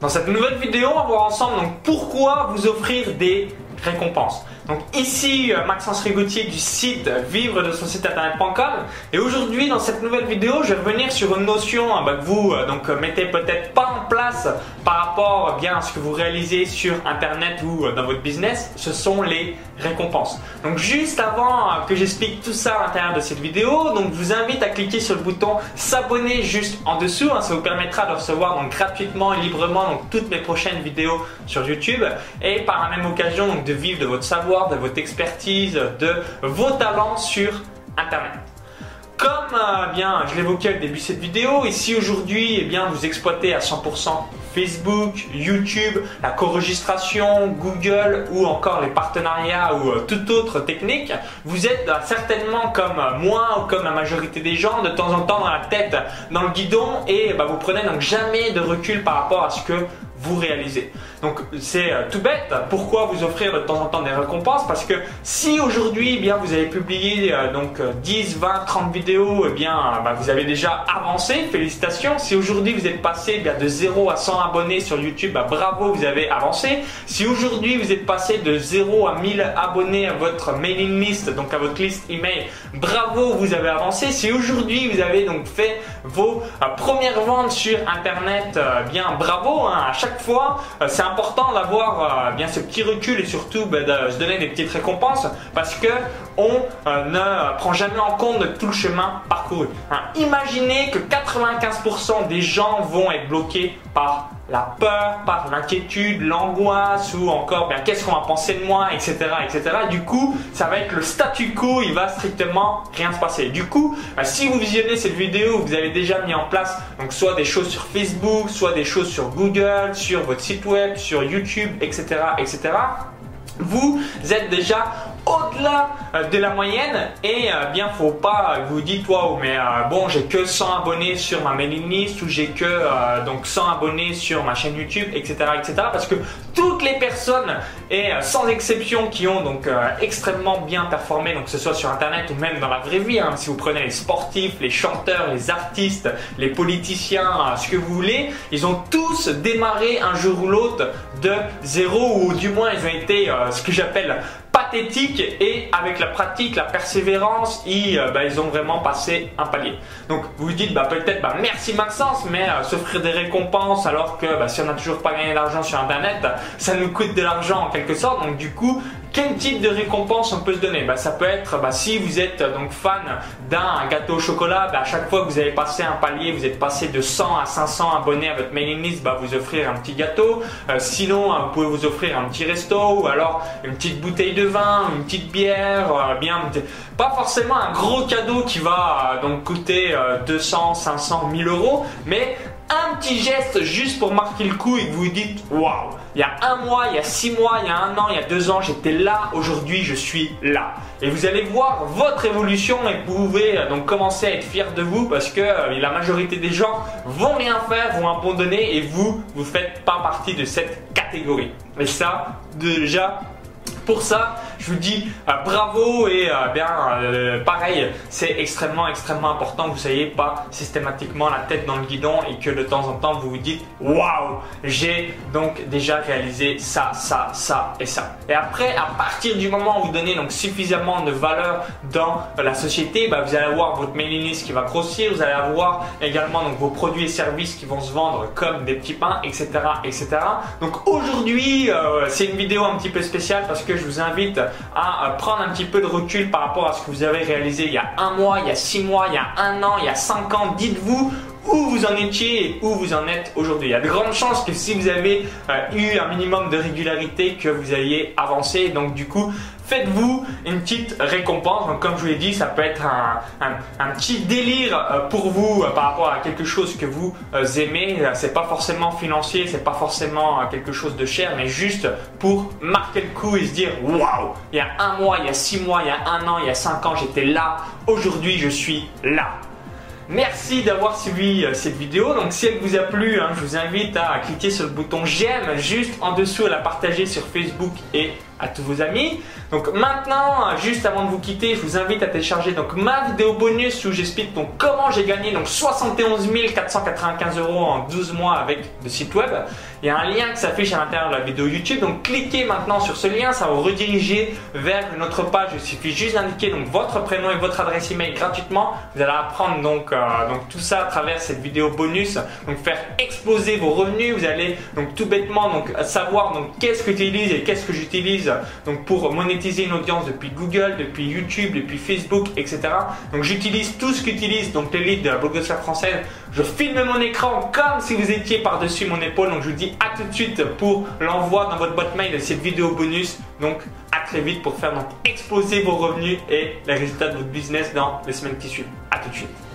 Dans cette nouvelle vidéo, on va voir ensemble pourquoi vous offrir des récompenses. Donc ici euh, Maxence Rigotier du site vivre de son site internet.com et aujourd'hui dans cette nouvelle vidéo je vais revenir sur une notion hein, bah, que vous euh, donc euh, mettez peut-être pas en place par rapport bien à ce que vous réalisez sur internet ou dans votre business, ce sont les récompenses. Donc juste avant que j'explique tout ça à l'intérieur de cette vidéo, donc je vous invite à cliquer sur le bouton s'abonner juste en dessous, hein. ça vous permettra de recevoir gratuitement et librement donc toutes mes prochaines vidéos sur YouTube et par la même occasion donc de vivre de votre savoir de votre expertise, de vos talents sur Internet. Comme euh, bien, je l'évoquais au début de cette vidéo, ici aujourd'hui, eh bien, vous exploitez à 100% Facebook, YouTube, la co-registration, Google ou encore les partenariats ou euh, toute autre technique, vous êtes euh, certainement comme moi ou comme la majorité des gens de temps en temps dans la tête dans le guidon et bah, vous prenez donc jamais de recul par rapport à ce que vous réalisez. Donc c'est euh, tout bête. Pourquoi vous offrir de temps en temps des récompenses? Parce que si aujourd'hui eh bien vous avez publié euh, donc 10, 20, 30 vidéos, eh bien bah, vous avez déjà avancé. Félicitations. Si aujourd'hui vous êtes passé eh bien, de 0 à 100 abonnés sur YouTube, bah, bravo, vous avez avancé. Si aujourd'hui vous êtes passé de 0 à 1000 abonnés à votre mailing list, donc à votre liste email, bravo, vous avez avancé. Si aujourd'hui vous avez donc fait vos euh, premières ventes sur internet, bien bravo. Hein, à chaque fois, euh, c'est important d'avoir euh, bien ce petit recul et surtout ben, de se donner des petites récompenses parce que on euh, ne prend jamais en compte tout le chemin parcouru. Hein, imaginez que 95% des gens vont être bloqués par la peur, par l'inquiétude, l'angoisse ou encore bien qu'est-ce qu'on va penser de moi, etc., etc. Du coup, ça va être le statu quo, il va strictement rien se passer. Du coup, bah, si vous visionnez cette vidéo, vous avez déjà mis en place donc soit des choses sur Facebook, soit des choses sur Google, sur votre site web, sur YouTube, etc., etc. Vous êtes déjà au-delà de la moyenne et euh, bien faut pas vous dites waouh mais euh, bon j'ai que 100 abonnés sur ma mailing list ou j'ai que donc 100 abonnés sur ma chaîne YouTube etc etc parce que toutes les personnes et sans exception qui ont donc extrêmement bien performé donc que ce soit sur internet ou même dans la vraie vie hein, si vous prenez les sportifs les chanteurs les artistes les politiciens ce que vous voulez ils ont tous démarré un jour ou l'autre de zéro ou du moins ils ont été ce que j'appelle pathétique et avec la pratique, la persévérance, ils, euh, bah, ils ont vraiment passé un palier. Donc vous vous dites bah, peut-être bah, merci Maxence, mais euh, s'offrir des récompenses alors que bah, si on n'a toujours pas gagné d'argent sur Internet, ça nous coûte de l'argent en quelque sorte. Donc du coup, quel type de récompense on peut se donner? Bah, Ça peut être bah, si vous êtes donc fan d'un gâteau au chocolat, bah, à chaque fois que vous avez passé un palier, vous êtes passé de 100 à 500 abonnés à votre mailing list, bah, vous offrir un petit gâteau. Euh, sinon, vous pouvez vous offrir un petit resto ou alors une petite bouteille de vin, une petite bière, euh, bien pas forcément un gros cadeau qui va euh, donc coûter 200, 500, 1000 euros, mais un petit geste juste pour marquer le coup et que vous vous dites waouh, il y a un mois, il y a six mois, il y a un an, il y a deux ans, j'étais là, aujourd'hui je suis là. Et vous allez voir votre évolution et vous pouvez euh, donc commencer à être fier de vous parce que euh, la majorité des gens vont rien faire, vont abandonner et vous, vous faites pas partie de cette catégorie. Mais ça, déjà, pour ça, je vous dis euh, bravo et euh, bien euh, pareil, c'est extrêmement extrêmement important que vous soyez pas systématiquement la tête dans le guidon et que de temps en temps vous vous dites waouh, j'ai donc déjà réalisé ça, ça, ça et ça. Et après, à partir du moment où vous donnez donc suffisamment de valeur dans la société, bah, vous allez avoir votre mailing list qui va grossir, vous allez avoir également donc vos produits et services qui vont se vendre comme des petits pains, etc., etc. Donc aujourd'hui, c'est une vidéo un petit peu spéciale parce que je vous invite à prendre un petit peu de recul par rapport à ce que vous avez réalisé il y a un mois, il y a six mois, il y a un an, il y a cinq ans. Dites-vous où vous en étiez et où vous en êtes aujourd'hui. Il y a de grandes chances que si vous avez euh, eu un minimum de régularité, que vous ayez avancé. Donc du coup, faites-vous une petite récompense. Donc, comme je vous l'ai dit, ça peut être un, petit délire euh, pour vous euh, par rapport à quelque chose que vous aimez. C'est pas forcément financier, c'est pas forcément quelque chose de cher, mais juste pour marquer le coup et se dire waouh, il y a un mois, il y a six mois, il y a un an, il y a cinq ans, j'étais là. Aujourd'hui, je suis là. Merci d'avoir suivi euh, cette vidéo. Donc si elle vous a plu, hein, je vous invite à cliquer sur le bouton j'aime juste en dessous, à la partager sur Facebook et à tous vos amis. Donc maintenant, juste avant de vous quitter, je vous invite à télécharger donc ma vidéo bonus où j'explique donc comment j'ai gagné donc 71 495 euros en 12 mois avec le site web. Il y a un lien qui s'affiche à l'intérieur de la vidéo YouTube. Donc cliquez maintenant sur ce lien, ça va vous rediriger vers notre page. Il suffit juste d'indiquer donc votre prénom et votre adresse email gratuitement. Vous allez apprendre donc, euh, donc tout ça à travers cette vidéo bonus. Donc faire exploser vos revenus. Vous allez donc tout bêtement donc savoir donc qu'est-ce que j'utilise et qu'est-ce que j'utilise donc pour monétiser une audience depuis Google, depuis YouTube, depuis Facebook, etc. Donc j'utilise tout ce qu'utilise donc leads de la blogosphère française. Je filme mon écran comme si vous étiez par-dessus mon épaule. Donc je vous dis à tout de suite pour l'envoi dans votre boîte mail de cette vidéo bonus. Donc à très vite pour faire exploser vos revenus et les résultats de votre business dans les semaines qui suivent. À tout de suite.